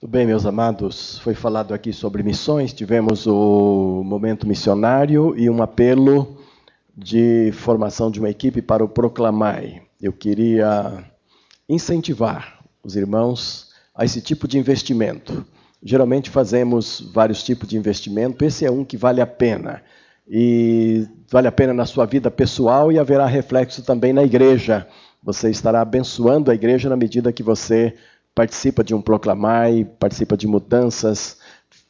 Tudo bem, meus amados? Foi falado aqui sobre missões, tivemos o momento missionário e um apelo de formação de uma equipe para o Proclamai. Eu queria incentivar os irmãos a esse tipo de investimento. Geralmente fazemos vários tipos de investimento, esse é um que vale a pena. E vale a pena na sua vida pessoal e haverá reflexo também na igreja. Você estará abençoando a igreja na medida que você participa de um proclamai, participa de mudanças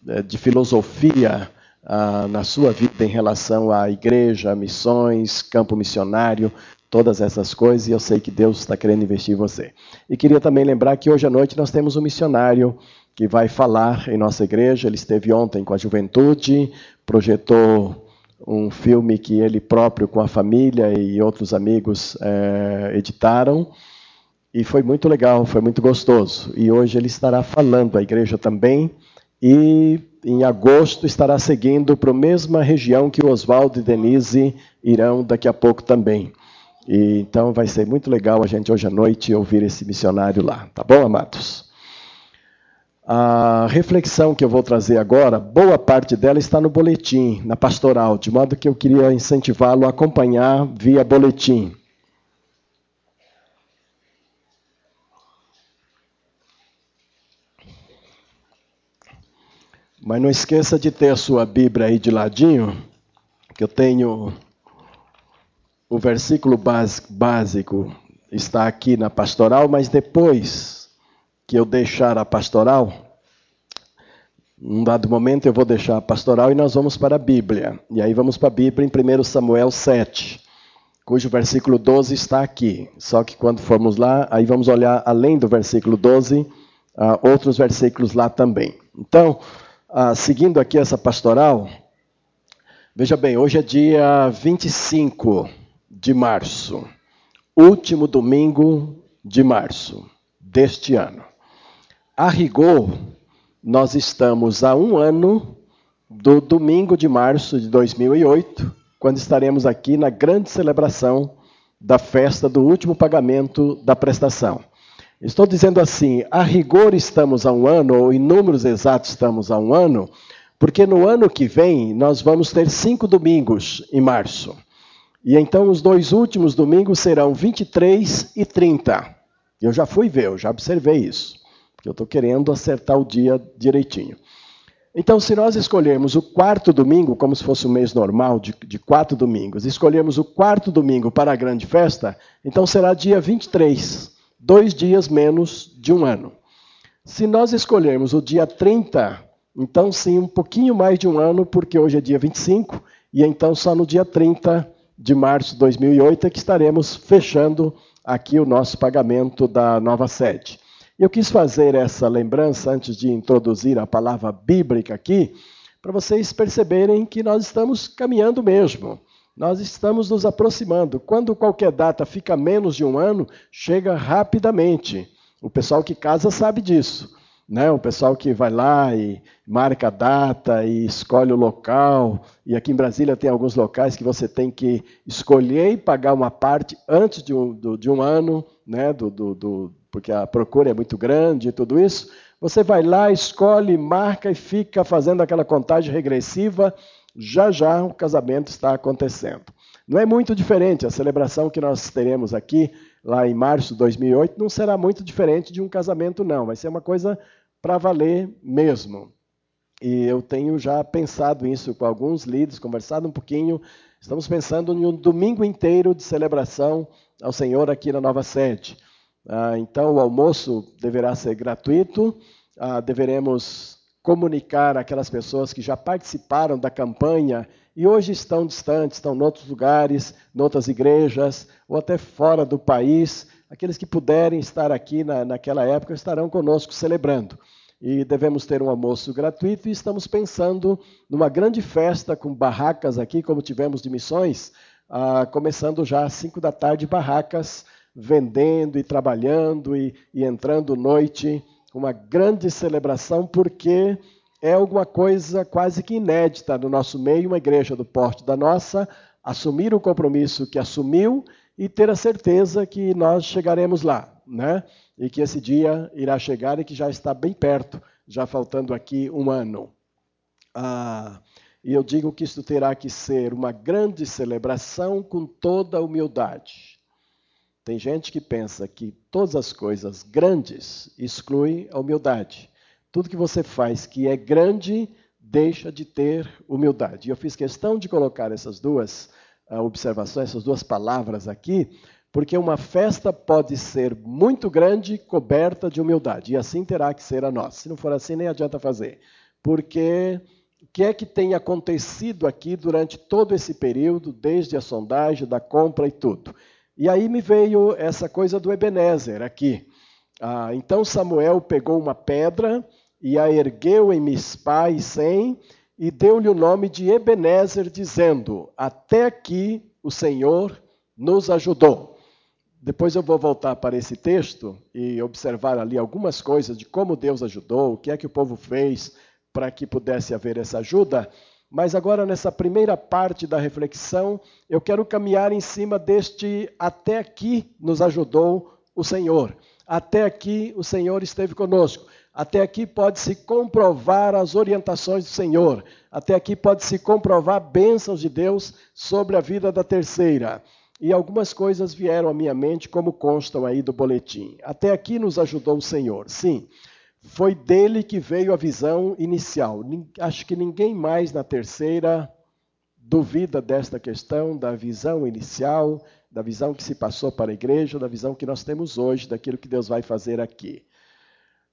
eh, de filosofia ah, na sua vida em relação à igreja, missões, campo missionário, todas essas coisas, e eu sei que Deus está querendo investir em você. E queria também lembrar que hoje à noite nós temos um missionário que vai falar em nossa igreja. Ele esteve ontem com a juventude, projetou um filme que ele próprio, com a família e outros amigos, é, editaram. E foi muito legal, foi muito gostoso. E hoje ele estará falando à igreja também. E em agosto estará seguindo para a mesma região que o Oswaldo e Denise irão daqui a pouco também. E, então vai ser muito legal a gente hoje à noite ouvir esse missionário lá. Tá bom, amados? A reflexão que eu vou trazer agora, boa parte dela está no boletim, na pastoral, de modo que eu queria incentivá-lo a acompanhar via boletim. Mas não esqueça de ter a sua Bíblia aí de ladinho, que eu tenho o versículo básico está aqui na pastoral, mas depois que eu deixar a pastoral, num dado momento eu vou deixar a pastoral e nós vamos para a Bíblia. E aí vamos para a Bíblia em 1 Samuel 7, cujo versículo 12 está aqui. Só que quando formos lá, aí vamos olhar além do versículo 12, uh, ah, outros versículos lá também. Então, ah, seguindo aqui essa pastoral, veja bem, hoje é dia 25 de março, último domingo de março deste ano. A rigor, nós estamos a um ano do domingo de março de 2008, quando estaremos aqui na grande celebração da festa do último pagamento da prestação. Estou dizendo assim, a rigor estamos a um ano, ou em números exatos estamos a um ano, porque no ano que vem nós vamos ter cinco domingos em março. E então os dois últimos domingos serão 23 e 30. Eu já fui ver, eu já observei isso, porque eu estou querendo acertar o dia direitinho. Então, se nós escolhermos o quarto domingo, como se fosse um mês normal de, de quatro domingos, escolhermos o quarto domingo para a grande festa, então será dia 23 dois dias menos de um ano. Se nós escolhermos o dia 30, então sim, um pouquinho mais de um ano, porque hoje é dia 25, e então só no dia 30 de março de 2008 é que estaremos fechando aqui o nosso pagamento da nova sede. Eu quis fazer essa lembrança antes de introduzir a palavra bíblica aqui, para vocês perceberem que nós estamos caminhando mesmo. Nós estamos nos aproximando. Quando qualquer data fica menos de um ano, chega rapidamente. O pessoal que casa sabe disso. Né? O pessoal que vai lá e marca a data e escolhe o local. E aqui em Brasília tem alguns locais que você tem que escolher e pagar uma parte antes de um, do, de um ano, né? Do, do, do, porque a procura é muito grande e tudo isso. Você vai lá, escolhe, marca e fica fazendo aquela contagem regressiva já já o casamento está acontecendo. Não é muito diferente, a celebração que nós teremos aqui, lá em março de 2008, não será muito diferente de um casamento, não. Vai ser uma coisa para valer mesmo. E eu tenho já pensado isso com alguns líderes, conversado um pouquinho. Estamos pensando em um domingo inteiro de celebração ao Senhor aqui na nova sede. Ah, então, o almoço deverá ser gratuito, ah, deveremos comunicar aquelas pessoas que já participaram da campanha e hoje estão distantes, estão em outros lugares, em outras igrejas, ou até fora do país. Aqueles que puderem estar aqui na, naquela época estarão conosco celebrando. E devemos ter um almoço gratuito e estamos pensando numa grande festa com barracas aqui, como tivemos de missões, ah, começando já às 5 da tarde, barracas vendendo e trabalhando e, e entrando noite uma grande celebração, porque é alguma coisa quase que inédita no nosso meio, uma igreja do porte da nossa, assumir o compromisso que assumiu e ter a certeza que nós chegaremos lá, né? E que esse dia irá chegar e que já está bem perto já faltando aqui um ano. Ah, e eu digo que isto terá que ser uma grande celebração com toda a humildade. Tem gente que pensa que todas as coisas grandes excluem a humildade. Tudo que você faz que é grande deixa de ter humildade. E eu fiz questão de colocar essas duas uh, observações, essas duas palavras aqui, porque uma festa pode ser muito grande, coberta de humildade, e assim terá que ser a nossa. Se não for assim, nem adianta fazer. Porque o que é que tem acontecido aqui durante todo esse período, desde a sondagem, da compra e tudo? E aí me veio essa coisa do Ebenezer aqui. Ah, então Samuel pegou uma pedra e a ergueu em Mispá e Sem e deu-lhe o nome de Ebenezer, dizendo: Até aqui o Senhor nos ajudou. Depois eu vou voltar para esse texto e observar ali algumas coisas de como Deus ajudou, o que é que o povo fez para que pudesse haver essa ajuda. Mas agora, nessa primeira parte da reflexão, eu quero caminhar em cima deste até aqui nos ajudou o Senhor. Até aqui o Senhor esteve conosco. Até aqui pode-se comprovar as orientações do Senhor. Até aqui pode-se comprovar bênçãos de Deus sobre a vida da terceira. E algumas coisas vieram à minha mente, como constam aí do boletim. Até aqui nos ajudou o Senhor. Sim, foi dele que veio a visão inicial. Acho que ninguém mais na terceira duvida desta questão da visão inicial, da visão que se passou para a igreja, da visão que nós temos hoje, daquilo que Deus vai fazer aqui.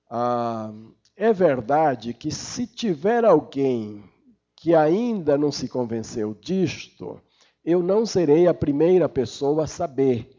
Ah, é verdade que se tiver alguém que ainda não se convenceu disto, eu não serei a primeira pessoa a saber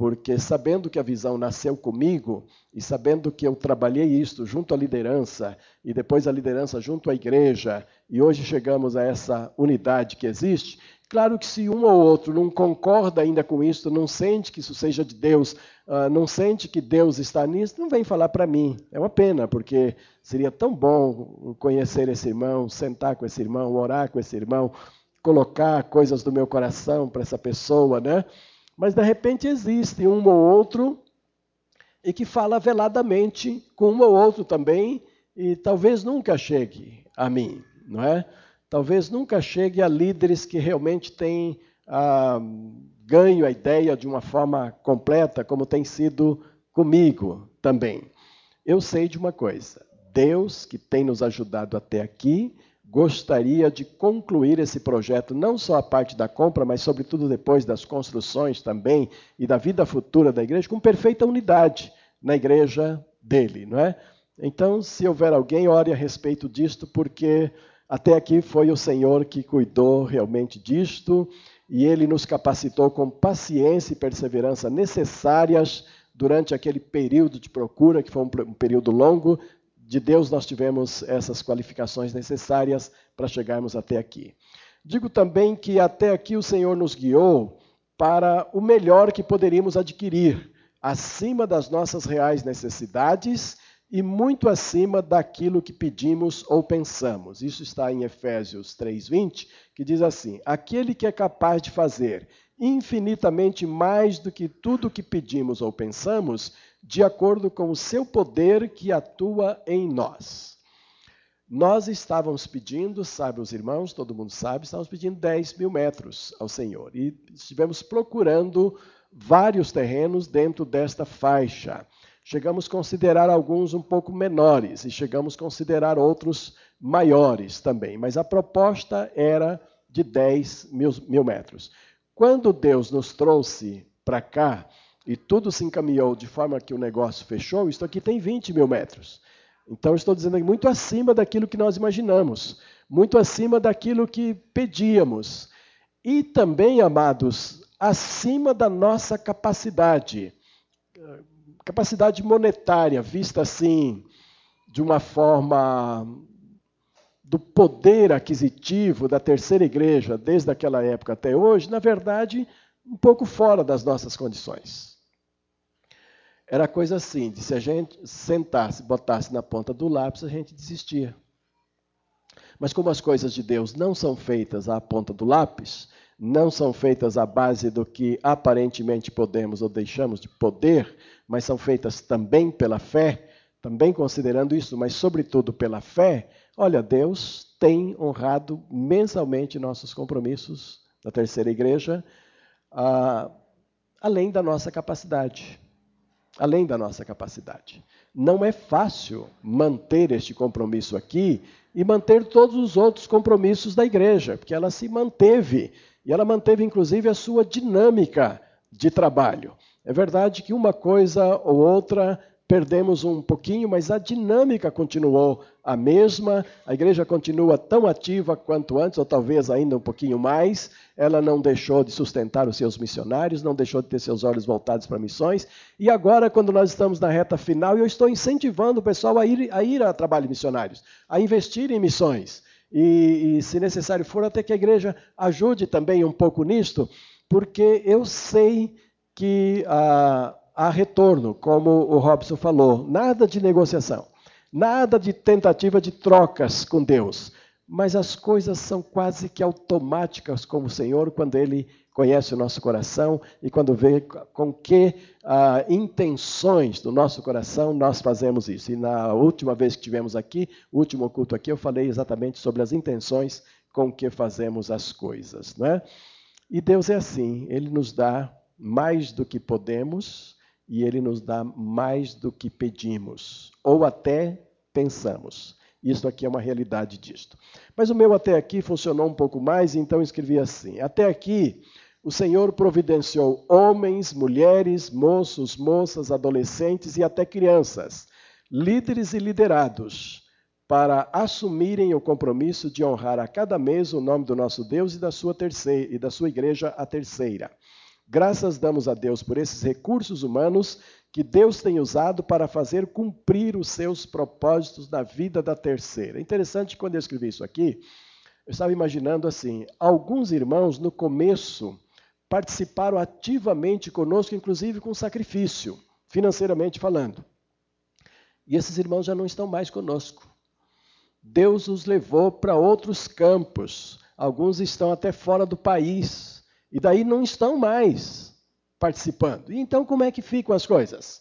porque sabendo que a visão nasceu comigo e sabendo que eu trabalhei isto junto à liderança e depois a liderança junto à igreja e hoje chegamos a essa unidade que existe, claro que se um ou outro não concorda ainda com isso, não sente que isso seja de Deus, uh, não sente que Deus está nisso, não vem falar para mim. É uma pena, porque seria tão bom conhecer esse irmão, sentar com esse irmão, orar com esse irmão, colocar coisas do meu coração para essa pessoa, né? Mas de repente existe um ou outro e que fala veladamente com um ou outro também e talvez nunca chegue a mim, não é? Talvez nunca chegue a líderes que realmente têm ah, ganho a ideia de uma forma completa, como tem sido comigo também. Eu sei de uma coisa: Deus, que tem nos ajudado até aqui, gostaria de concluir esse projeto, não só a parte da compra, mas sobretudo depois das construções também e da vida futura da igreja, com perfeita unidade na igreja dele, não é? Então, se houver alguém, ore a respeito disto, porque até aqui foi o Senhor que cuidou realmente disto e ele nos capacitou com paciência e perseverança necessárias durante aquele período de procura, que foi um período longo, de Deus nós tivemos essas qualificações necessárias para chegarmos até aqui. Digo também que até aqui o Senhor nos guiou para o melhor que poderíamos adquirir, acima das nossas reais necessidades e muito acima daquilo que pedimos ou pensamos. Isso está em Efésios 3:20, que diz assim: Aquele que é capaz de fazer infinitamente mais do que tudo que pedimos ou pensamos, de acordo com o seu poder que atua em nós. Nós estávamos pedindo, sabe os irmãos, todo mundo sabe, estávamos pedindo 10 mil metros ao Senhor. E estivemos procurando vários terrenos dentro desta faixa. Chegamos a considerar alguns um pouco menores e chegamos a considerar outros maiores também. Mas a proposta era de 10 mil, mil metros. Quando Deus nos trouxe para cá, e tudo se encaminhou de forma que o negócio fechou, isto aqui tem 20 mil metros. Então, estou dizendo aqui, muito acima daquilo que nós imaginamos, muito acima daquilo que pedíamos. E também, amados, acima da nossa capacidade, capacidade monetária, vista assim, de uma forma do poder aquisitivo da terceira igreja, desde aquela época até hoje, na verdade, um pouco fora das nossas condições. Era coisa assim, de se a gente sentasse, botasse na ponta do lápis, a gente desistia. Mas como as coisas de Deus não são feitas à ponta do lápis, não são feitas à base do que aparentemente podemos ou deixamos de poder, mas são feitas também pela fé, também considerando isso, mas sobretudo pela fé, olha, Deus tem honrado mensalmente nossos compromissos da terceira igreja, ah, além da nossa capacidade. Além da nossa capacidade. Não é fácil manter este compromisso aqui e manter todos os outros compromissos da igreja, porque ela se manteve, e ela manteve inclusive a sua dinâmica de trabalho. É verdade que uma coisa ou outra perdemos um pouquinho, mas a dinâmica continuou a mesma, a igreja continua tão ativa quanto antes, ou talvez ainda um pouquinho mais. Ela não deixou de sustentar os seus missionários, não deixou de ter seus olhos voltados para missões. E agora, quando nós estamos na reta final, eu estou incentivando o pessoal a ir a, ir a trabalhos missionários, a investir em missões. E, e, se necessário for, até que a igreja ajude também um pouco nisto, porque eu sei que a retorno, como o Robson falou. Nada de negociação, nada de tentativa de trocas com Deus. Mas as coisas são quase que automáticas com o Senhor quando Ele conhece o nosso coração e quando vê com que ah, intenções do nosso coração nós fazemos isso. E na última vez que tivemos aqui, o último culto aqui, eu falei exatamente sobre as intenções com que fazemos as coisas. Né? E Deus é assim, Ele nos dá mais do que podemos e ele nos dá mais do que pedimos, ou até pensamos. Isso aqui é uma realidade disto. Mas o meu até aqui funcionou um pouco mais, então escrevi assim: Até aqui o Senhor providenciou homens, mulheres, moços, moças, adolescentes e até crianças, líderes e liderados, para assumirem o compromisso de honrar a cada mês o nome do nosso Deus e da sua terceira e da sua igreja a terceira. Graças damos a Deus por esses recursos humanos que Deus tem usado para fazer cumprir os seus propósitos na vida da terceira. É interessante quando eu escrevi isso aqui, eu estava imaginando assim: alguns irmãos no começo participaram ativamente conosco, inclusive com sacrifício, financeiramente falando. E esses irmãos já não estão mais conosco. Deus os levou para outros campos. Alguns estão até fora do país. E daí não estão mais participando. E então como é que ficam as coisas?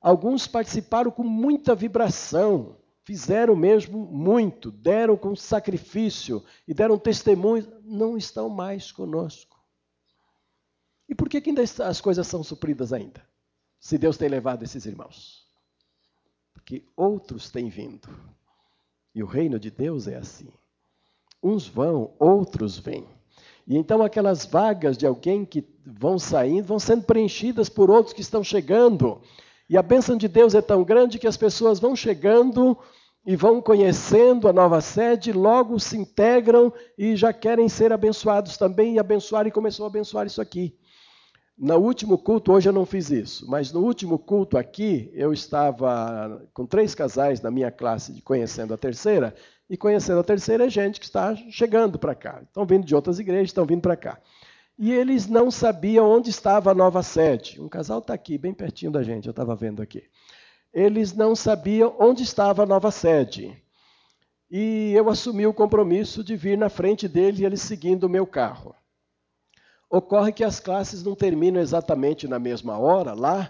Alguns participaram com muita vibração, fizeram mesmo muito, deram com sacrifício e deram testemunho, não estão mais conosco. E por que, que ainda as coisas são supridas ainda? Se Deus tem levado esses irmãos? Porque outros têm vindo. E o reino de Deus é assim. Uns vão, outros vêm. E então aquelas vagas de alguém que vão saindo vão sendo preenchidas por outros que estão chegando. E a bênção de Deus é tão grande que as pessoas vão chegando e vão conhecendo a nova sede, logo se integram e já querem ser abençoados também e abençoar e começou a abençoar isso aqui. No último culto, hoje eu não fiz isso, mas no último culto aqui, eu estava com três casais na minha classe de Conhecendo a Terceira, e conhecendo a terceira gente que está chegando para cá. Estão vindo de outras igrejas, estão vindo para cá. E eles não sabiam onde estava a nova sede. Um casal está aqui, bem pertinho da gente, eu estava vendo aqui. Eles não sabiam onde estava a nova sede. E eu assumi o compromisso de vir na frente deles e eles seguindo o meu carro. Ocorre que as classes não terminam exatamente na mesma hora lá,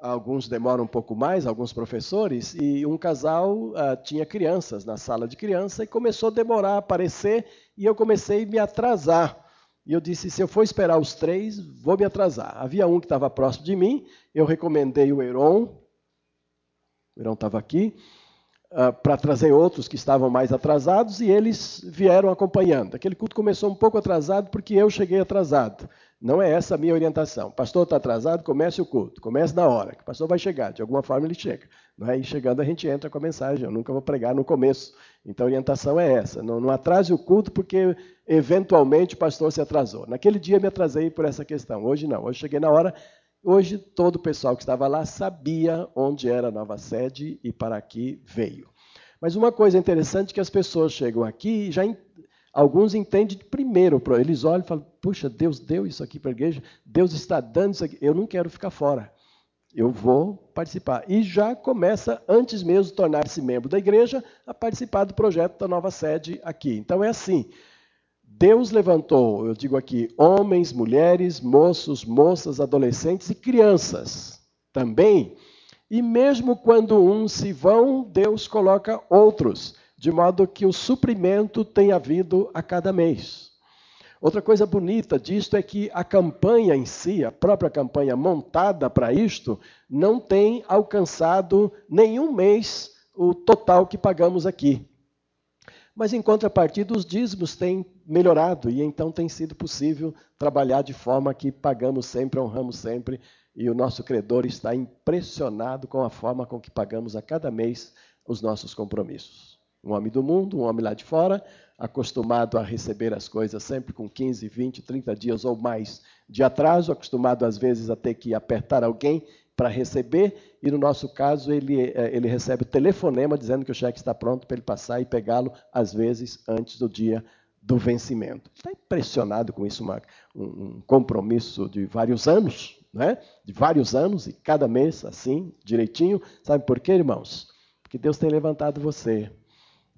Alguns demoram um pouco mais, alguns professores, e um casal uh, tinha crianças na sala de criança e começou a demorar a aparecer e eu comecei a me atrasar. E eu disse: se eu for esperar os três, vou me atrasar. Havia um que estava próximo de mim, eu recomendei o Heron, o Heron estava aqui, uh, para trazer outros que estavam mais atrasados e eles vieram acompanhando. Aquele culto começou um pouco atrasado porque eu cheguei atrasado. Não é essa a minha orientação. Pastor está atrasado, comece o culto. Comece na hora, que o pastor vai chegar. De alguma forma ele chega. Não é? E chegando a gente entra com a mensagem. Eu nunca vou pregar no começo. Então a orientação é essa. Não, não atrase o culto porque eventualmente o pastor se atrasou. Naquele dia me atrasei por essa questão. Hoje não. Hoje cheguei na hora. Hoje todo o pessoal que estava lá sabia onde era a nova sede e para aqui veio. Mas uma coisa interessante é que as pessoas chegam aqui e já Alguns entendem primeiro, eles olham e falam: puxa, Deus deu isso aqui para a igreja, Deus está dando isso aqui, eu não quero ficar fora. Eu vou participar. E já começa, antes mesmo de tornar-se membro da igreja, a participar do projeto da nova sede aqui. Então é assim: Deus levantou, eu digo aqui, homens, mulheres, moços, moças, adolescentes e crianças também. E mesmo quando uns se vão, Deus coloca outros, de modo que o suprimento tem havido a cada mês. Outra coisa bonita disto é que a campanha em si, a própria campanha montada para isto, não tem alcançado nenhum mês o total que pagamos aqui. Mas em contrapartida, os dízimos têm melhorado e então tem sido possível trabalhar de forma que pagamos sempre, honramos sempre e o nosso credor está impressionado com a forma com que pagamos a cada mês os nossos compromissos. Um homem do mundo, um homem lá de fora, acostumado a receber as coisas sempre com 15, 20, 30 dias ou mais de atraso, acostumado às vezes a ter que apertar alguém para receber, e no nosso caso ele, é, ele recebe o telefonema dizendo que o cheque está pronto para ele passar e pegá-lo, às vezes, antes do dia do vencimento. Está impressionado com isso, uma, um compromisso de vários anos, né? de vários anos, e cada mês assim, direitinho. Sabe por quê, irmãos? Porque Deus tem levantado você.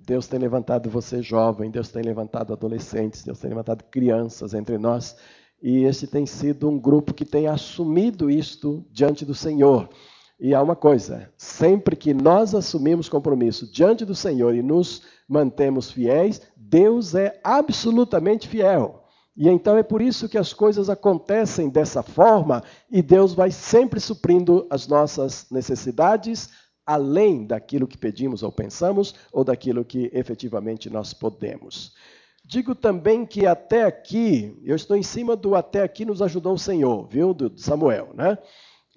Deus tem levantado você jovem, Deus tem levantado adolescentes, Deus tem levantado crianças entre nós. E esse tem sido um grupo que tem assumido isto diante do Senhor. E há uma coisa: sempre que nós assumimos compromisso diante do Senhor e nos mantemos fiéis, Deus é absolutamente fiel. E então é por isso que as coisas acontecem dessa forma e Deus vai sempre suprindo as nossas necessidades, além daquilo que pedimos ou pensamos, ou daquilo que efetivamente nós podemos. Digo também que até aqui, eu estou em cima do até aqui nos ajudou o Senhor, viu, do Samuel, né?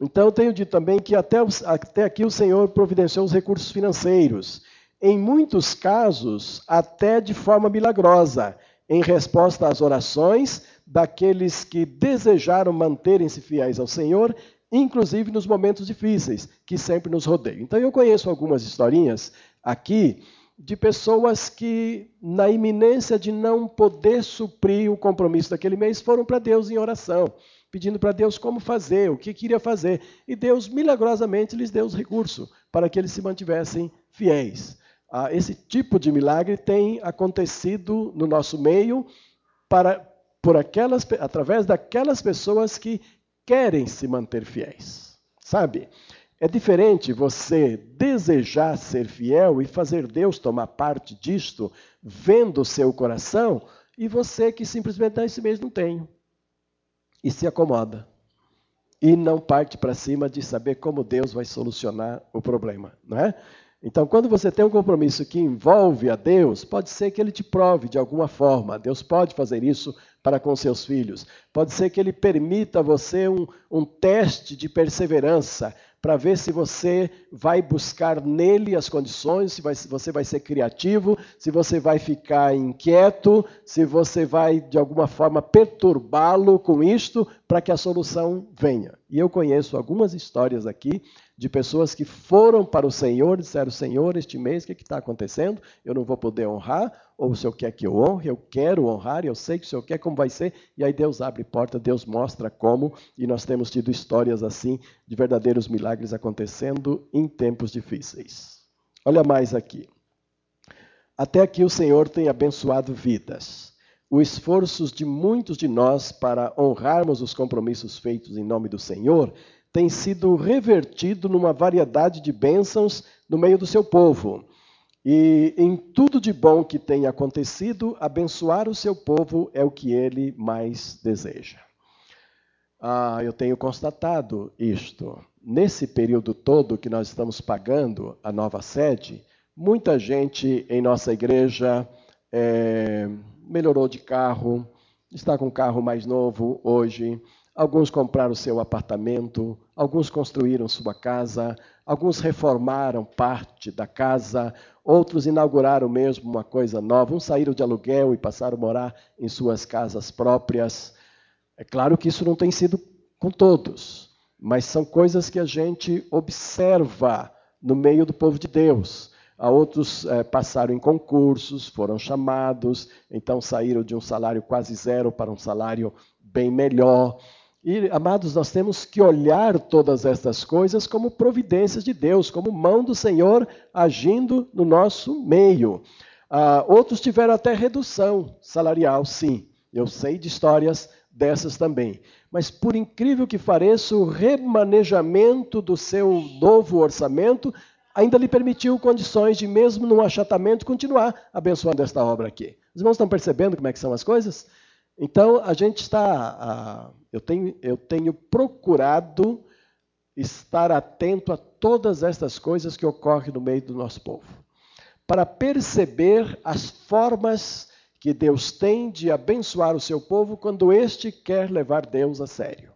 Então eu tenho dito também que até, até aqui o Senhor providenciou os recursos financeiros. Em muitos casos, até de forma milagrosa em resposta às orações daqueles que desejaram manterem-se fiéis ao Senhor, inclusive nos momentos difíceis que sempre nos rodeiam. Então eu conheço algumas historinhas aqui de pessoas que, na iminência de não poder suprir o compromisso daquele mês, foram para Deus em oração, pedindo para Deus como fazer, o que queria fazer. E Deus milagrosamente lhes deu os recursos para que eles se mantivessem fiéis. Ah, esse tipo de milagre tem acontecido no nosso meio para, por aquelas, através daquelas pessoas que querem se manter fiéis. Sabe? É diferente você desejar ser fiel e fazer Deus tomar parte disto, vendo o seu coração, e você que simplesmente ah, esse mês não tenho. E se acomoda. E não parte para cima de saber como Deus vai solucionar o problema, não é? Então, quando você tem um compromisso que envolve a Deus, pode ser que Ele te prove de alguma forma. Deus pode fazer isso para com seus filhos. Pode ser que Ele permita a você um, um teste de perseverança para ver se você vai buscar nele as condições, se, vai, se, você vai ser criativo, se você vai ficar inquieto, se você vai de alguma forma perturbá-lo com isto para que a solução venha. E eu conheço algumas histórias aqui de pessoas que foram para o Senhor, disseram: Senhor, este mês o que está acontecendo? Eu não vou poder honrar, ou o Senhor quer que eu honre, eu quero honrar, eu sei que o Senhor quer como vai ser, e aí Deus abre porta, Deus mostra como, e nós temos tido histórias assim de verdadeiros milagres acontecendo em tempos difíceis. Olha mais aqui. Até aqui o Senhor tem abençoado vidas. Os esforços de muitos de nós para honrarmos os compromissos feitos em nome do Senhor tem sido revertido numa variedade de bênçãos no meio do seu povo. E em tudo de bom que tem acontecido, abençoar o seu povo é o que ele mais deseja. Ah, eu tenho constatado isto. Nesse período todo que nós estamos pagando a nova sede, muita gente em nossa igreja é, melhorou de carro, está com um carro mais novo hoje, Alguns compraram seu apartamento, alguns construíram sua casa, alguns reformaram parte da casa, outros inauguraram mesmo uma coisa nova, uns saíram de aluguel e passaram a morar em suas casas próprias. É claro que isso não tem sido com todos, mas são coisas que a gente observa no meio do povo de Deus. A outros é, passaram em concursos, foram chamados, então saíram de um salário quase zero para um salário bem melhor. E, amados, nós temos que olhar todas estas coisas como providências de Deus, como mão do Senhor agindo no nosso meio. Ah, outros tiveram até redução salarial, sim. Eu sei de histórias dessas também. Mas, por incrível que pareça, o remanejamento do seu novo orçamento ainda lhe permitiu condições de, mesmo num achatamento, continuar abençoando esta obra aqui. Os irmãos estão percebendo como é que são as coisas? Então, a gente está. eu, tenho, eu tenho procurado estar atento a todas estas coisas que ocorrem no meio do nosso povo, para perceber as formas que Deus tem de abençoar o seu povo quando este quer levar Deus a sério.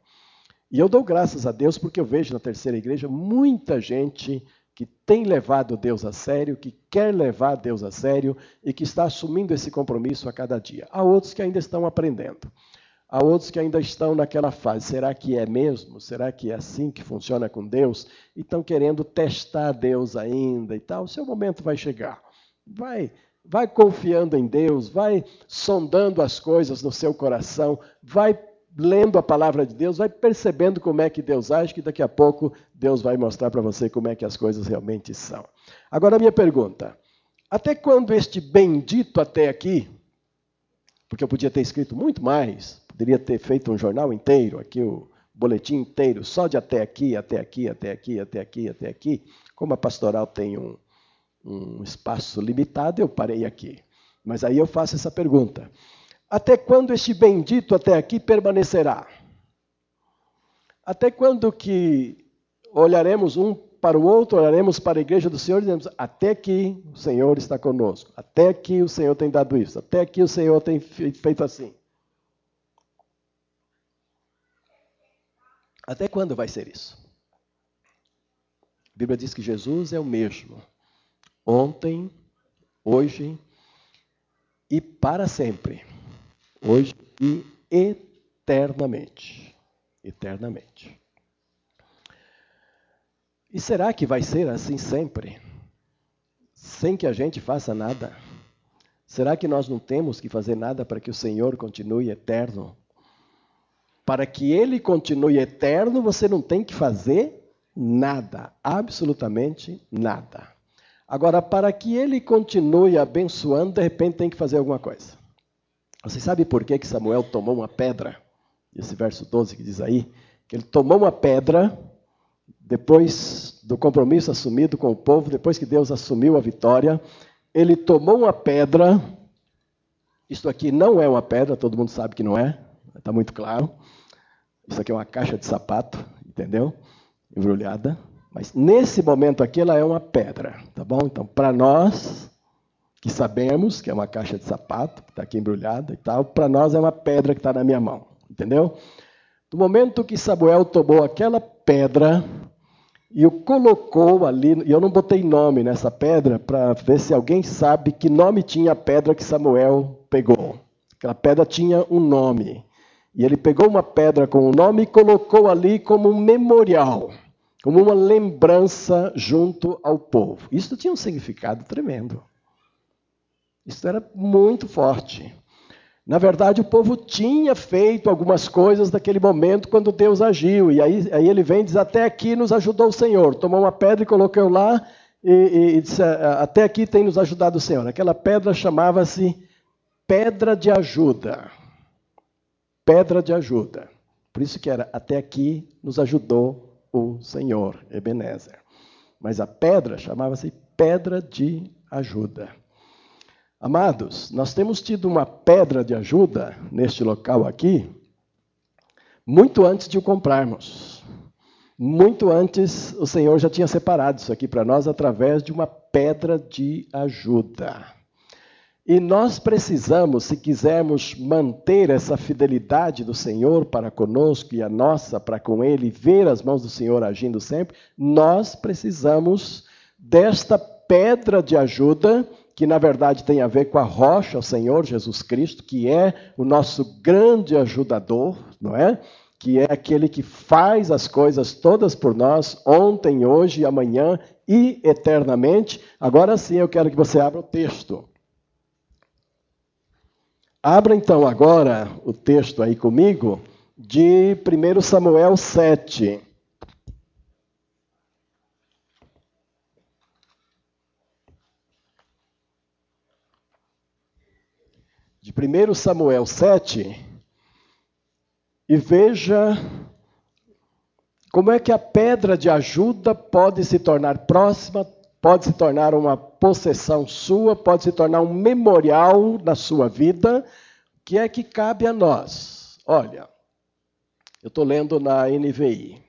E eu dou graças a Deus porque eu vejo na terceira igreja muita gente que tem levado Deus a sério, que quer levar Deus a sério e que está assumindo esse compromisso a cada dia. Há outros que ainda estão aprendendo. Há outros que ainda estão naquela fase. Será que é mesmo? Será que é assim que funciona com Deus? E estão querendo testar Deus ainda e tal. O seu momento vai chegar. Vai, vai confiando em Deus, vai sondando as coisas no seu coração, vai lendo a palavra de Deus, vai percebendo como é que Deus age, que daqui a pouco Deus vai mostrar para você como é que as coisas realmente são. Agora, a minha pergunta: até quando este bendito até aqui, porque eu podia ter escrito muito mais, poderia ter feito um jornal inteiro, aqui o boletim inteiro, só de até aqui, até aqui, até aqui, até aqui, até aqui. Como a pastoral tem um, um espaço limitado, eu parei aqui. Mas aí eu faço essa pergunta: até quando este bendito até aqui permanecerá? Até quando que olharemos um para o outro, olharemos para a igreja do Senhor e dizemos: até aqui o Senhor está conosco, até aqui o Senhor tem dado isso, até aqui o Senhor tem feito assim. Até quando vai ser isso? A Bíblia diz que Jesus é o mesmo, ontem, hoje e para sempre hoje e eternamente. Eternamente. E será que vai ser assim sempre? Sem que a gente faça nada? Será que nós não temos que fazer nada para que o Senhor continue eterno? Para que Ele continue eterno, você não tem que fazer nada, absolutamente nada. Agora, para que Ele continue abençoando, de repente tem que fazer alguma coisa. Você sabe por que, que Samuel tomou uma pedra? Esse verso 12 que diz aí, que ele tomou uma pedra depois do compromisso assumido com o povo, depois que Deus assumiu a vitória, ele tomou uma pedra. Isto aqui não é uma pedra, todo mundo sabe que não é, está muito claro. Isso aqui é uma caixa de sapato, entendeu? Embrulhada. Mas nesse momento aqui ela é uma pedra, tá bom? Então, para nós, que sabemos que é uma caixa de sapato, que está aqui embrulhada e tal, para nós é uma pedra que está na minha mão, entendeu? No momento que Samuel tomou aquela pedra e o colocou ali, e eu não botei nome nessa pedra para ver se alguém sabe que nome tinha a pedra que Samuel pegou. Aquela pedra tinha um nome. E ele pegou uma pedra com o um nome e colocou ali como um memorial, como uma lembrança junto ao povo. Isso tinha um significado tremendo. Isso era muito forte. Na verdade, o povo tinha feito algumas coisas naquele momento quando Deus agiu. E aí, aí ele vem e diz: Até aqui nos ajudou o Senhor. Tomou uma pedra e colocou lá, e, e, e disse: Até aqui tem nos ajudado o Senhor. Aquela pedra chamava-se Pedra de Ajuda. Pedra de Ajuda. Por isso que era: Até aqui nos ajudou o Senhor, Ebenezer. Mas a pedra chamava-se Pedra de Ajuda. Amados, nós temos tido uma pedra de ajuda neste local aqui, muito antes de o comprarmos. Muito antes, o Senhor já tinha separado isso aqui para nós através de uma pedra de ajuda. E nós precisamos, se quisermos manter essa fidelidade do Senhor para conosco e a nossa para com Ele, ver as mãos do Senhor agindo sempre, nós precisamos desta pedra de ajuda que na verdade tem a ver com a rocha, o Senhor Jesus Cristo, que é o nosso grande ajudador, não é? Que é aquele que faz as coisas todas por nós, ontem, hoje, amanhã e eternamente. Agora sim eu quero que você abra o texto. Abra então agora o texto aí comigo de 1 Samuel 7. De 1 Samuel 7, E veja como é que a pedra de ajuda pode se tornar próxima, pode se tornar uma possessão sua, pode se tornar um memorial na sua vida, que é que cabe a nós. Olha, eu estou lendo na NVI,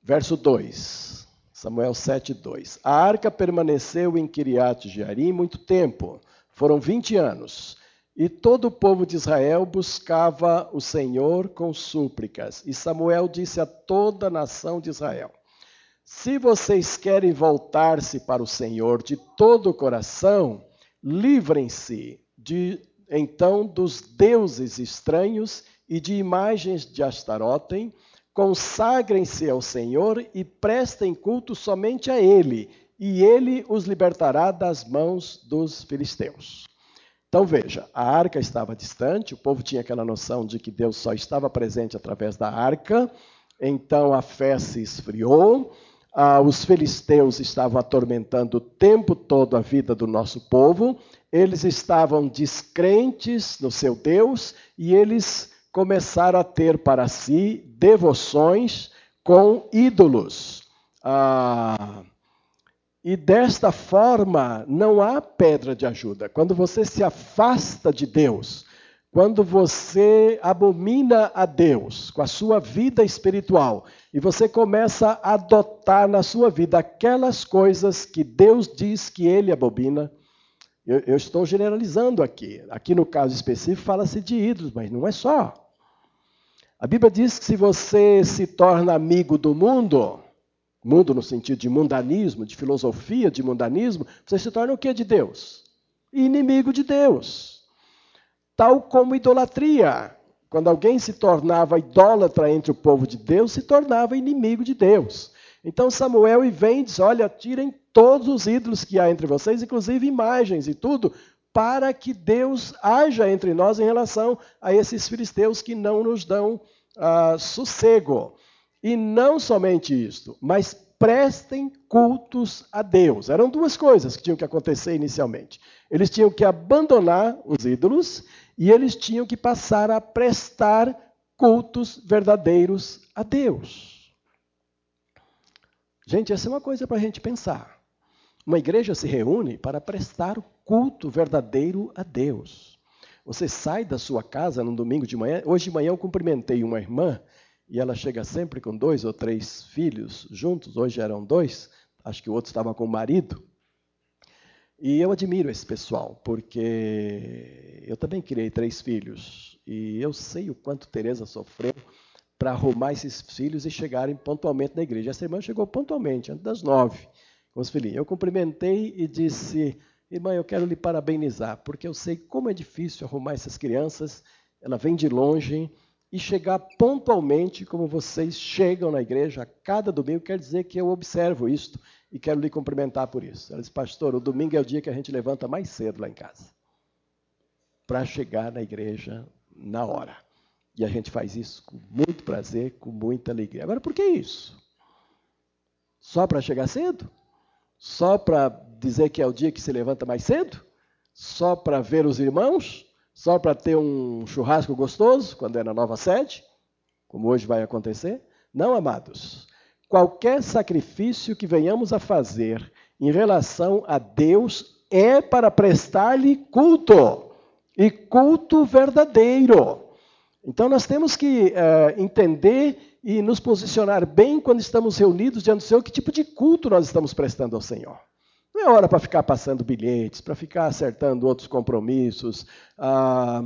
verso 2, Samuel 7, 2. A arca permaneceu em Kiriat Jearim muito tempo, foram 20 anos. E todo o povo de Israel buscava o Senhor com súplicas. E Samuel disse a toda a nação de Israel: Se vocês querem voltar-se para o Senhor de todo o coração, livrem-se de então dos deuses estranhos e de imagens de Astarotem, consagrem-se ao Senhor e prestem culto somente a Ele, e Ele os libertará das mãos dos filisteus. Então veja, a arca estava distante, o povo tinha aquela noção de que Deus só estava presente através da arca, então a fé se esfriou, ah, os filisteus estavam atormentando o tempo todo a vida do nosso povo, eles estavam descrentes no seu Deus e eles começaram a ter para si devoções com ídolos. Ah, e desta forma, não há pedra de ajuda. Quando você se afasta de Deus, quando você abomina a Deus com a sua vida espiritual e você começa a adotar na sua vida aquelas coisas que Deus diz que ele abomina, eu, eu estou generalizando aqui. Aqui no caso específico fala-se de ídolos, mas não é só. A Bíblia diz que se você se torna amigo do mundo, mundo no sentido de mundanismo, de filosofia de mundanismo, você se torna o que de Deus? Inimigo de Deus. Tal como idolatria. Quando alguém se tornava idólatra entre o povo de Deus, se tornava inimigo de Deus. Então Samuel vem e diz: Olha, tirem todos os ídolos que há entre vocês, inclusive imagens e tudo, para que Deus haja entre nós em relação a esses filisteus que não nos dão uh, sossego. E não somente isto, mas prestem cultos a Deus. Eram duas coisas que tinham que acontecer inicialmente. Eles tinham que abandonar os ídolos e eles tinham que passar a prestar cultos verdadeiros a Deus. Gente, essa é uma coisa para a gente pensar. Uma igreja se reúne para prestar culto verdadeiro a Deus. Você sai da sua casa no domingo de manhã. Hoje de manhã eu cumprimentei uma irmã e ela chega sempre com dois ou três filhos juntos, hoje eram dois, acho que o outro estava com o marido. E eu admiro esse pessoal, porque eu também criei três filhos, e eu sei o quanto Teresa sofreu para arrumar esses filhos e chegarem pontualmente na igreja. Essa irmã chegou pontualmente, antes das nove, com os filhinhos. Eu cumprimentei e disse, irmã, eu quero lhe parabenizar, porque eu sei como é difícil arrumar essas crianças, ela vem de longe, e chegar pontualmente como vocês chegam na igreja a cada domingo, quer dizer que eu observo isto e quero lhe cumprimentar por isso. Ela disse, pastor, o domingo é o dia que a gente levanta mais cedo lá em casa para chegar na igreja na hora. E a gente faz isso com muito prazer, com muita alegria. Agora, por que isso? Só para chegar cedo? Só para dizer que é o dia que se levanta mais cedo? Só para ver os irmãos? Só para ter um churrasco gostoso, quando é na nova sede, como hoje vai acontecer. Não, amados. Qualquer sacrifício que venhamos a fazer em relação a Deus é para prestar-lhe culto, e culto verdadeiro. Então nós temos que uh, entender e nos posicionar bem quando estamos reunidos diante do Senhor, que tipo de culto nós estamos prestando ao Senhor. É hora para ficar passando bilhetes, para ficar acertando outros compromissos. Ah,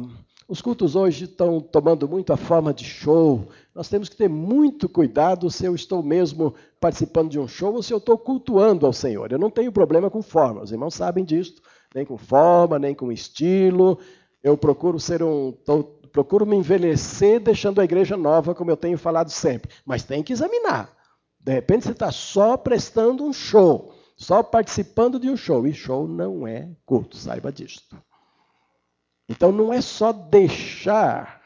os cultos hoje estão tomando muito a forma de show. Nós temos que ter muito cuidado se eu estou mesmo participando de um show ou se eu estou cultuando ao Senhor. Eu não tenho problema com forma, os irmãos sabem disso, nem com forma, nem com estilo. Eu procuro ser um. Tô, procuro me envelhecer deixando a igreja nova, como eu tenho falado sempre. Mas tem que examinar. De repente você está só prestando um show só participando de um show. E show não é culto, saiba disto. Então não é só deixar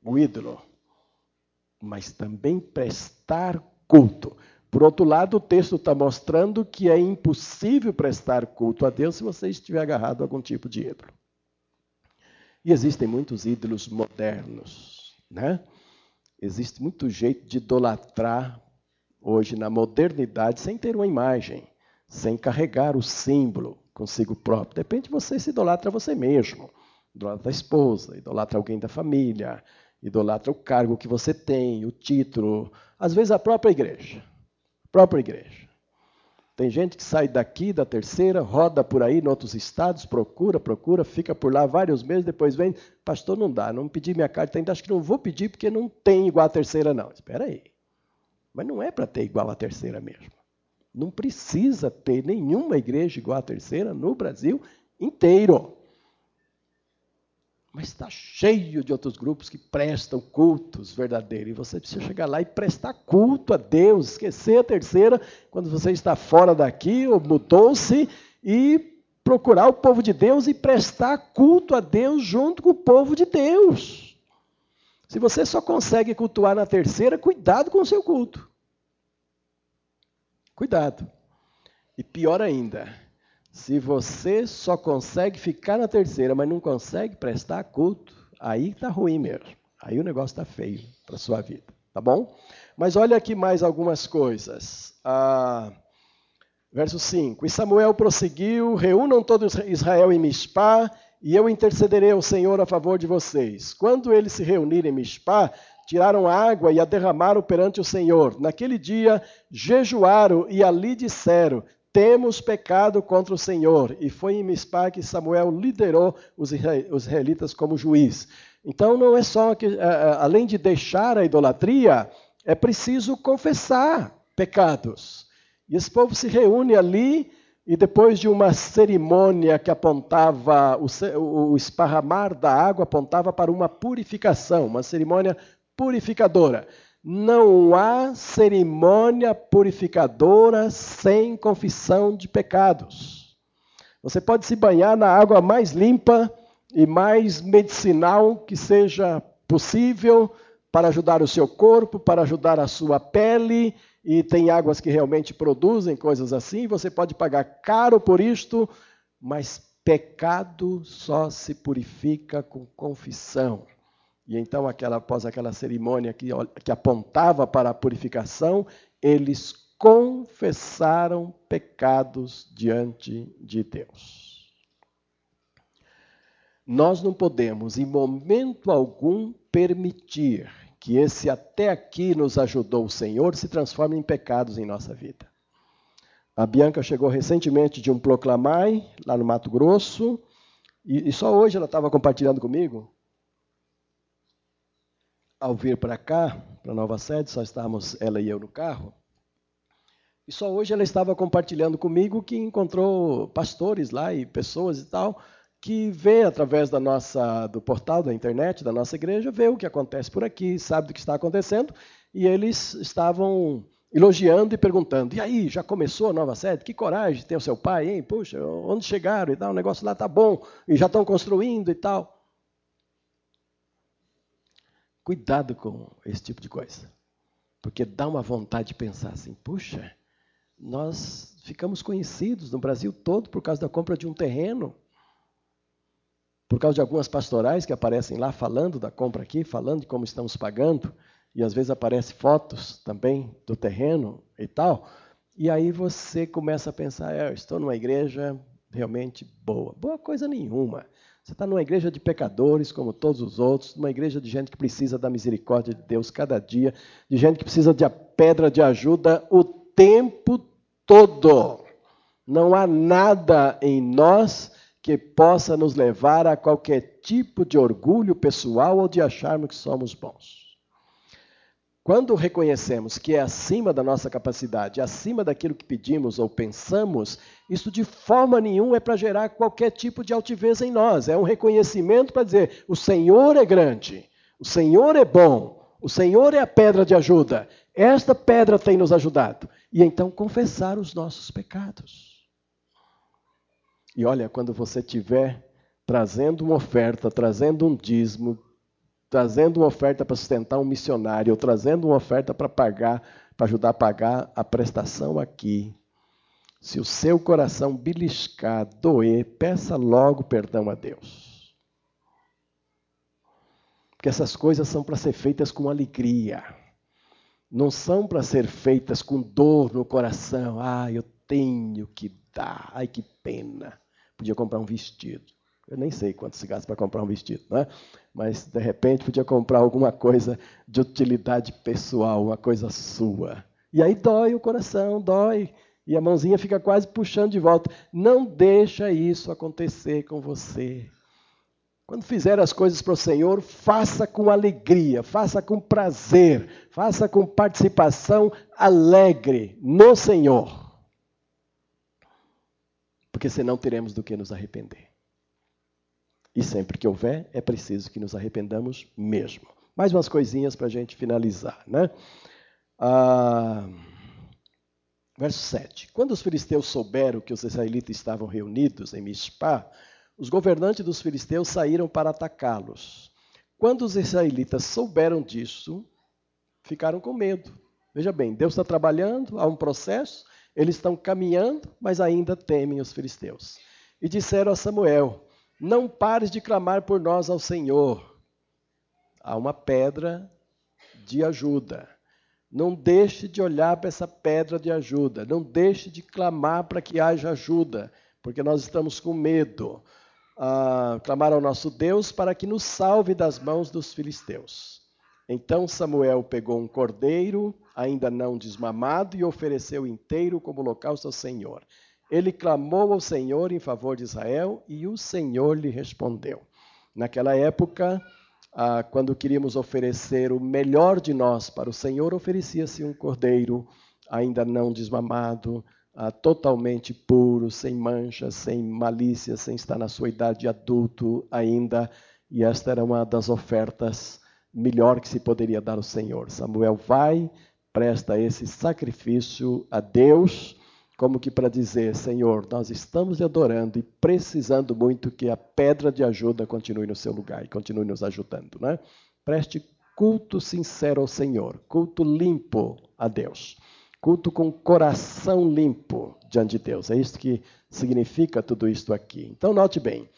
o ídolo, mas também prestar culto. Por outro lado, o texto está mostrando que é impossível prestar culto a Deus se você estiver agarrado a algum tipo de ídolo. E existem muitos ídolos modernos, né? existe muito jeito de idolatrar hoje na modernidade sem ter uma imagem, sem carregar o símbolo consigo próprio. De você se idolatra você mesmo. Idolatra a esposa, idolatra alguém da família, idolatra o cargo que você tem, o título, às vezes a própria igreja. A própria igreja. Tem gente que sai daqui da terceira, roda por aí em outros estados, procura, procura, fica por lá vários meses, depois vem, pastor, não dá, não pedi minha carta ainda, acho que não vou pedir porque não tem igual a terceira, não. Espera aí. Mas não é para ter igual a terceira mesmo. Não precisa ter nenhuma igreja igual a terceira no Brasil inteiro. Mas está cheio de outros grupos que prestam cultos verdadeiros. E você precisa chegar lá e prestar culto a Deus, esquecer a terceira quando você está fora daqui ou mudou-se e procurar o povo de Deus e prestar culto a Deus junto com o povo de Deus. Se você só consegue cultuar na terceira, cuidado com o seu culto. Cuidado. E pior ainda, se você só consegue ficar na terceira, mas não consegue prestar culto, aí está ruim mesmo. Aí o negócio está feio para sua vida, tá bom? Mas olha aqui mais algumas coisas. Ah, verso 5: E Samuel prosseguiu: Reúnam todo Israel em Mispá, e eu intercederei ao Senhor a favor de vocês. Quando eles se reunirem em Mispá, tiraram água e a derramaram perante o Senhor. Naquele dia jejuaram e ali disseram: temos pecado contra o Senhor. E foi em Mispá que Samuel liderou os israelitas como juiz. Então não é só que, além de deixar a idolatria, é preciso confessar pecados. E esse povo se reúne ali e depois de uma cerimônia que apontava, o esparramar da água apontava para uma purificação, uma cerimônia purificadora. Não há cerimônia purificadora sem confissão de pecados. Você pode se banhar na água mais limpa e mais medicinal que seja possível para ajudar o seu corpo, para ajudar a sua pele, e tem águas que realmente produzem coisas assim. Você pode pagar caro por isto, mas pecado só se purifica com confissão. E então, aquela, após aquela cerimônia que, que apontava para a purificação, eles confessaram pecados diante de Deus. Nós não podemos, em momento algum, permitir que esse até aqui nos ajudou o Senhor se transforme em pecados em nossa vida. A Bianca chegou recentemente de um proclamai, lá no Mato Grosso, e, e só hoje ela estava compartilhando comigo ao vir para cá, para a nova sede, só estávamos ela e eu no carro. E só hoje ela estava compartilhando comigo que encontrou pastores lá e pessoas e tal que vê através da nossa do portal da internet da nossa igreja, vê o que acontece por aqui, sabe do que está acontecendo, e eles estavam elogiando e perguntando: "E aí, já começou a nova sede? Que coragem tem o seu pai, hein? Puxa, onde chegaram e tal, o negócio lá tá bom, e já estão construindo e tal". Cuidado com esse tipo de coisa. Porque dá uma vontade de pensar assim: puxa, nós ficamos conhecidos no Brasil todo por causa da compra de um terreno. Por causa de algumas pastorais que aparecem lá falando da compra aqui, falando de como estamos pagando, e às vezes aparecem fotos também do terreno e tal. E aí você começa a pensar: é, eu estou numa igreja realmente boa. Boa coisa nenhuma. Você está numa igreja de pecadores, como todos os outros, numa igreja de gente que precisa da misericórdia de Deus cada dia, de gente que precisa de a pedra de ajuda o tempo todo. Não há nada em nós que possa nos levar a qualquer tipo de orgulho pessoal ou de acharmos que somos bons. Quando reconhecemos que é acima da nossa capacidade, acima daquilo que pedimos ou pensamos, isso de forma nenhuma é para gerar qualquer tipo de altivez em nós. É um reconhecimento para dizer: o Senhor é grande, o Senhor é bom, o Senhor é a pedra de ajuda. Esta pedra tem nos ajudado. E então confessar os nossos pecados. E olha, quando você estiver trazendo uma oferta, trazendo um dízimo, trazendo uma oferta para sustentar um missionário, ou trazendo uma oferta para pagar, para ajudar a pagar a prestação aqui. Se o seu coração beliscar, doer, peça logo perdão a Deus. Porque essas coisas são para ser feitas com alegria. Não são para ser feitas com dor no coração. Ah, eu tenho que dar. Ai, que pena. Podia comprar um vestido. Eu nem sei quanto se gasta para comprar um vestido, né? Mas de repente podia comprar alguma coisa de utilidade pessoal, uma coisa sua. E aí dói o coração, dói. E a mãozinha fica quase puxando de volta. Não deixa isso acontecer com você. Quando fizer as coisas para o Senhor, faça com alegria, faça com prazer, faça com participação alegre no Senhor. Porque senão teremos do que nos arrepender. E sempre que houver, é preciso que nos arrependamos mesmo. Mais umas coisinhas para a gente finalizar. Né? Ah, verso 7. Quando os filisteus souberam que os israelitas estavam reunidos em Mispá, os governantes dos filisteus saíram para atacá-los. Quando os israelitas souberam disso, ficaram com medo. Veja bem, Deus está trabalhando, há um processo, eles estão caminhando, mas ainda temem os filisteus. E disseram a Samuel: Não pares de clamar por nós ao Senhor. Há uma pedra de ajuda. Não deixe de olhar para essa pedra de ajuda. Não deixe de clamar para que haja ajuda, porque nós estamos com medo uh, clamar ao nosso Deus para que nos salve das mãos dos filisteus. Então Samuel pegou um cordeiro, ainda não desmamado, e ofereceu inteiro como holocausto ao Senhor. Ele clamou ao Senhor em favor de Israel e o Senhor lhe respondeu. Naquela época, ah, quando queríamos oferecer o melhor de nós para o Senhor, oferecia-se um cordeiro ainda não desmamado, ah, totalmente puro, sem manchas, sem malícia, sem estar na sua idade adulto ainda. E esta era uma das ofertas melhor que se poderia dar ao Senhor. Samuel vai, presta esse sacrifício a Deus, como que para dizer: Senhor, nós estamos adorando e precisando muito que a pedra de ajuda continue no seu lugar e continue nos ajudando. Né? Preste culto sincero ao Senhor, culto limpo a Deus. Culto com coração limpo diante de Deus. É isso que significa tudo isto aqui. Então, note bem,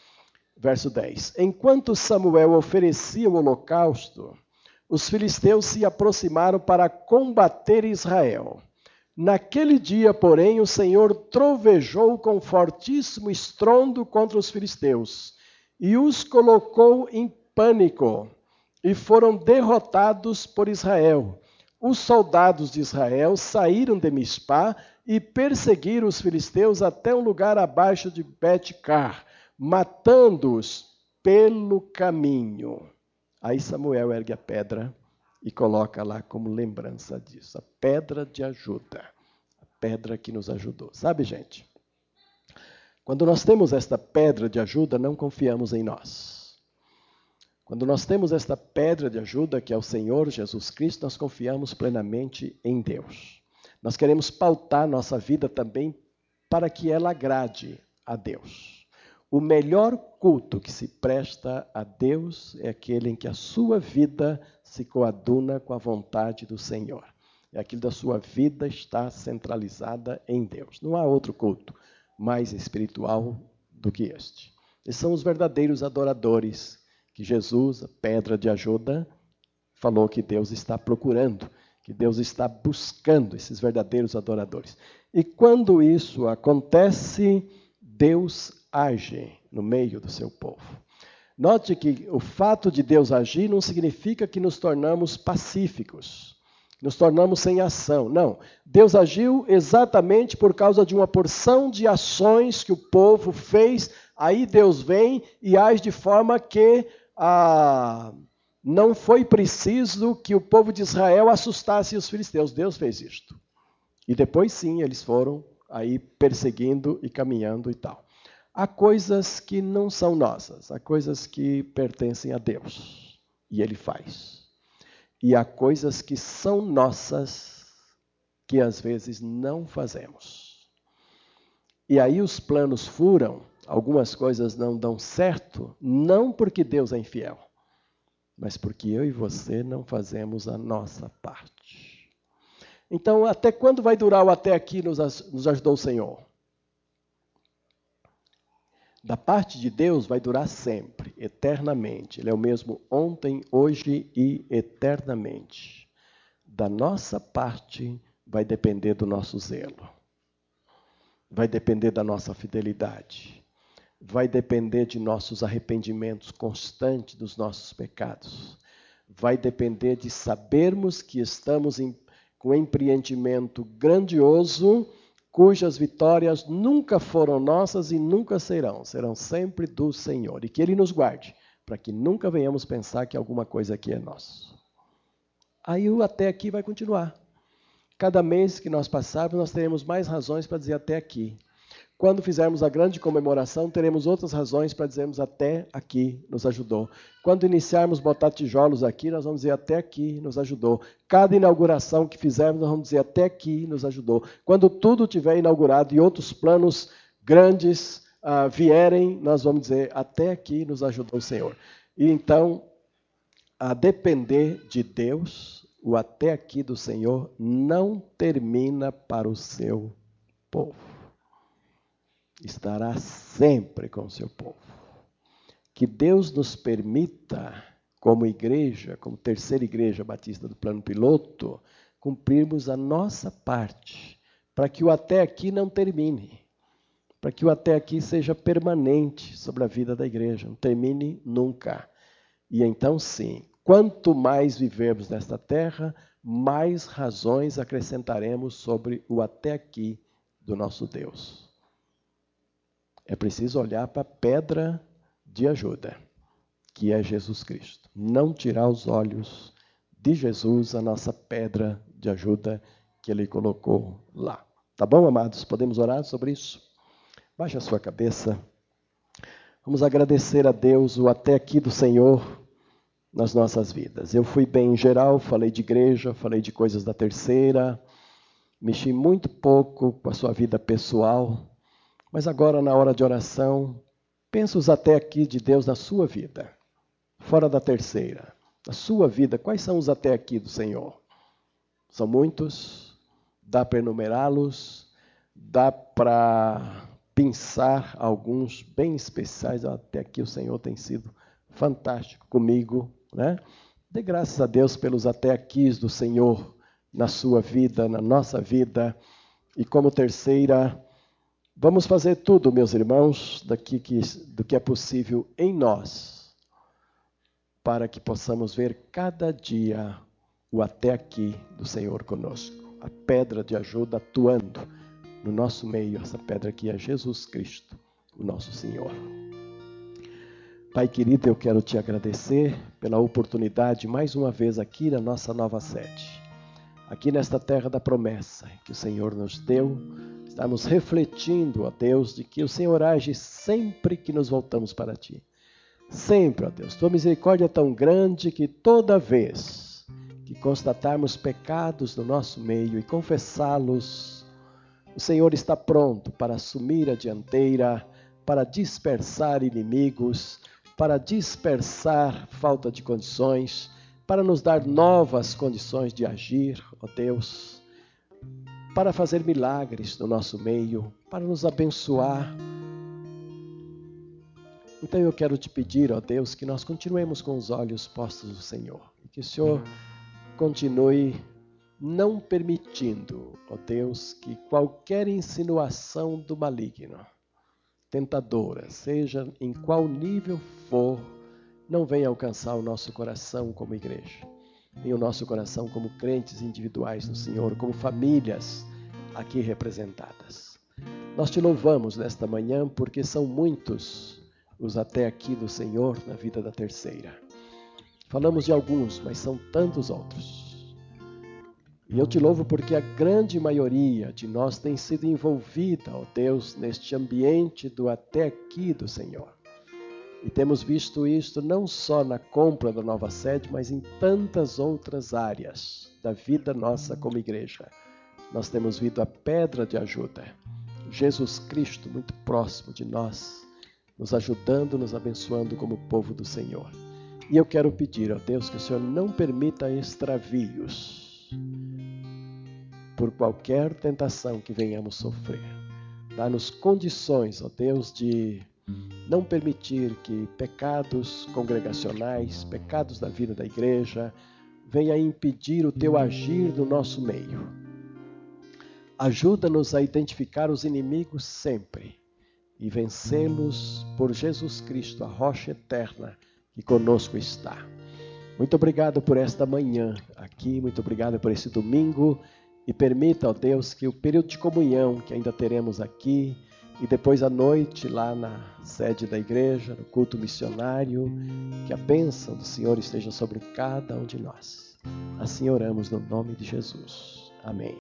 verso 10. Enquanto Samuel oferecia o holocausto, os filisteus se aproximaram para combater Israel. Naquele dia, porém, o Senhor trovejou com fortíssimo estrondo contra os filisteus e os colocou em pânico, e foram derrotados por Israel os soldados de Israel saíram de Mispá e perseguiram os filisteus até um lugar abaixo de Bet-Car, matando-os pelo caminho. Aí Samuel ergue a pedra e coloca lá como lembrança disso, a pedra de ajuda, a pedra que nos ajudou. Sabe, gente? Quando nós temos esta pedra de ajuda, não confiamos em nós. Quando nós temos esta pedra de ajuda, que é o Senhor Jesus Cristo, nós confiamos plenamente em Deus. Nós queremos pautar nossa vida também para que ela agrade a Deus. O melhor culto que se presta a Deus é aquele em que a sua vida se coaduna com a vontade do Senhor. É aquilo da sua vida está centralizada em Deus. Não há outro culto mais espiritual do que este. Esses são os verdadeiros adoradores que Jesus, a pedra de ajuda, falou que Deus está procurando, que Deus está buscando esses verdadeiros adoradores. E quando isso acontece, Deus age no meio do seu povo. Note que o fato de Deus agir não significa que nos tornamos pacíficos, nos tornamos sem ação. Não. Deus agiu exatamente por causa de uma porção de ações que o povo fez. Aí Deus vem e age de forma que ah, não foi preciso que o povo de Israel assustasse os filisteus. Deus fez isto. E depois sim, eles foram aí perseguindo e caminhando e tal. Há coisas que não são nossas, há coisas que pertencem a Deus. E Ele faz. E há coisas que são nossas que às vezes não fazemos. E aí os planos furam algumas coisas não dão certo, não porque Deus é infiel, mas porque eu e você não fazemos a nossa parte. Então, até quando vai durar o até aqui nos, ajudou o Senhor? Da parte de Deus vai durar sempre. eternamente. Ele é o mesmo ontem, hoje e eternamente. Da nossa parte vai depender do nosso zelo, vai depender da nossa fidelidade, vai depender de nossos arrependimentos constantes dos nossos pecados, vai depender de sabermos que estamos em, com empreendimento grandioso cujas vitórias nunca foram nossas e nunca serão, serão sempre do Senhor. E que Ele nos guarde, para que nunca venhamos pensar que alguma coisa aqui é nossa. Aí o até aqui vai continuar. Cada mês que nós passarmos, nós teremos mais razões para dizer até aqui. Quando fizermos a grande comemoração, teremos outras razões para dizermos até aqui nos ajudou. Quando iniciarmos botar tijolos aqui, nós vamos dizer até aqui nos ajudou. Cada inauguração que fizermos, nós vamos dizer até aqui nos ajudou. Quando tudo tiver inaugurado e outros planos grandes uh, vierem, nós vamos dizer até aqui nos ajudou o Senhor. E então, a depender de Deus, o até aqui do Senhor não termina para o seu povo estará sempre com seu povo. Que Deus nos permita, como igreja, como terceira igreja batista do plano piloto, cumprirmos a nossa parte, para que o até aqui não termine, para que o até aqui seja permanente sobre a vida da igreja, não termine nunca. E então, sim, quanto mais vivermos nesta terra, mais razões acrescentaremos sobre o até aqui do nosso Deus. É preciso olhar para a pedra de ajuda, que é Jesus Cristo. Não tirar os olhos de Jesus, a nossa pedra de ajuda que ele colocou lá. Tá bom, amados? Podemos orar sobre isso? Baixe a sua cabeça. Vamos agradecer a Deus o até aqui do Senhor nas nossas vidas. Eu fui bem em geral, falei de igreja, falei de coisas da terceira, mexi muito pouco com a sua vida pessoal. Mas agora, na hora de oração, pensa os até aqui de Deus na sua vida, fora da terceira. Na sua vida, quais são os até aqui do Senhor? São muitos, dá para enumerá-los, dá para pensar alguns bem especiais. Até aqui o Senhor tem sido fantástico comigo, né? Dê graças a Deus pelos até aqui do Senhor na sua vida, na nossa vida. E como terceira, Vamos fazer tudo, meus irmãos, daqui que, do que é possível em nós, para que possamos ver cada dia o até aqui do Senhor conosco. A pedra de ajuda atuando no nosso meio, essa pedra aqui é Jesus Cristo, o nosso Senhor. Pai querido, eu quero te agradecer pela oportunidade mais uma vez aqui na nossa nova sede, aqui nesta terra da promessa que o Senhor nos deu Estamos refletindo, ó Deus, de que o Senhor age sempre que nos voltamos para Ti. Sempre, ó Deus. Tua misericórdia é tão grande que toda vez que constatarmos pecados no nosso meio e confessá-los, o Senhor está pronto para assumir a dianteira, para dispersar inimigos, para dispersar falta de condições, para nos dar novas condições de agir, ó Deus para fazer milagres no nosso meio, para nos abençoar. Então eu quero te pedir, ó Deus, que nós continuemos com os olhos postos no Senhor e que o Senhor continue não permitindo, ó Deus, que qualquer insinuação do maligno, tentadora, seja em qual nível for, não venha alcançar o nosso coração como igreja em o nosso coração como crentes individuais no Senhor, como famílias aqui representadas. Nós te louvamos nesta manhã porque são muitos os até aqui do Senhor na vida da terceira. Falamos de alguns, mas são tantos outros. E eu te louvo porque a grande maioria de nós tem sido envolvida, ó Deus, neste ambiente do até aqui do Senhor. E temos visto isto não só na compra da nova sede, mas em tantas outras áreas da vida nossa como igreja. Nós temos visto a pedra de ajuda, Jesus Cristo muito próximo de nós, nos ajudando, nos abençoando como povo do Senhor. E eu quero pedir a Deus que o Senhor não permita extravios por qualquer tentação que venhamos sofrer. Dá-nos condições, ó Deus, de não permitir que pecados congregacionais, pecados da vida da igreja, venha impedir o teu agir no nosso meio. Ajuda-nos a identificar os inimigos sempre e vencê-los por Jesus Cristo, a rocha eterna que conosco está. Muito obrigado por esta manhã aqui, muito obrigado por esse domingo e permita, ó Deus, que o período de comunhão que ainda teremos aqui e depois à noite lá na sede da igreja, no culto missionário, que a bênção do Senhor esteja sobre cada um de nós. Assim oramos no nome de Jesus. Amém.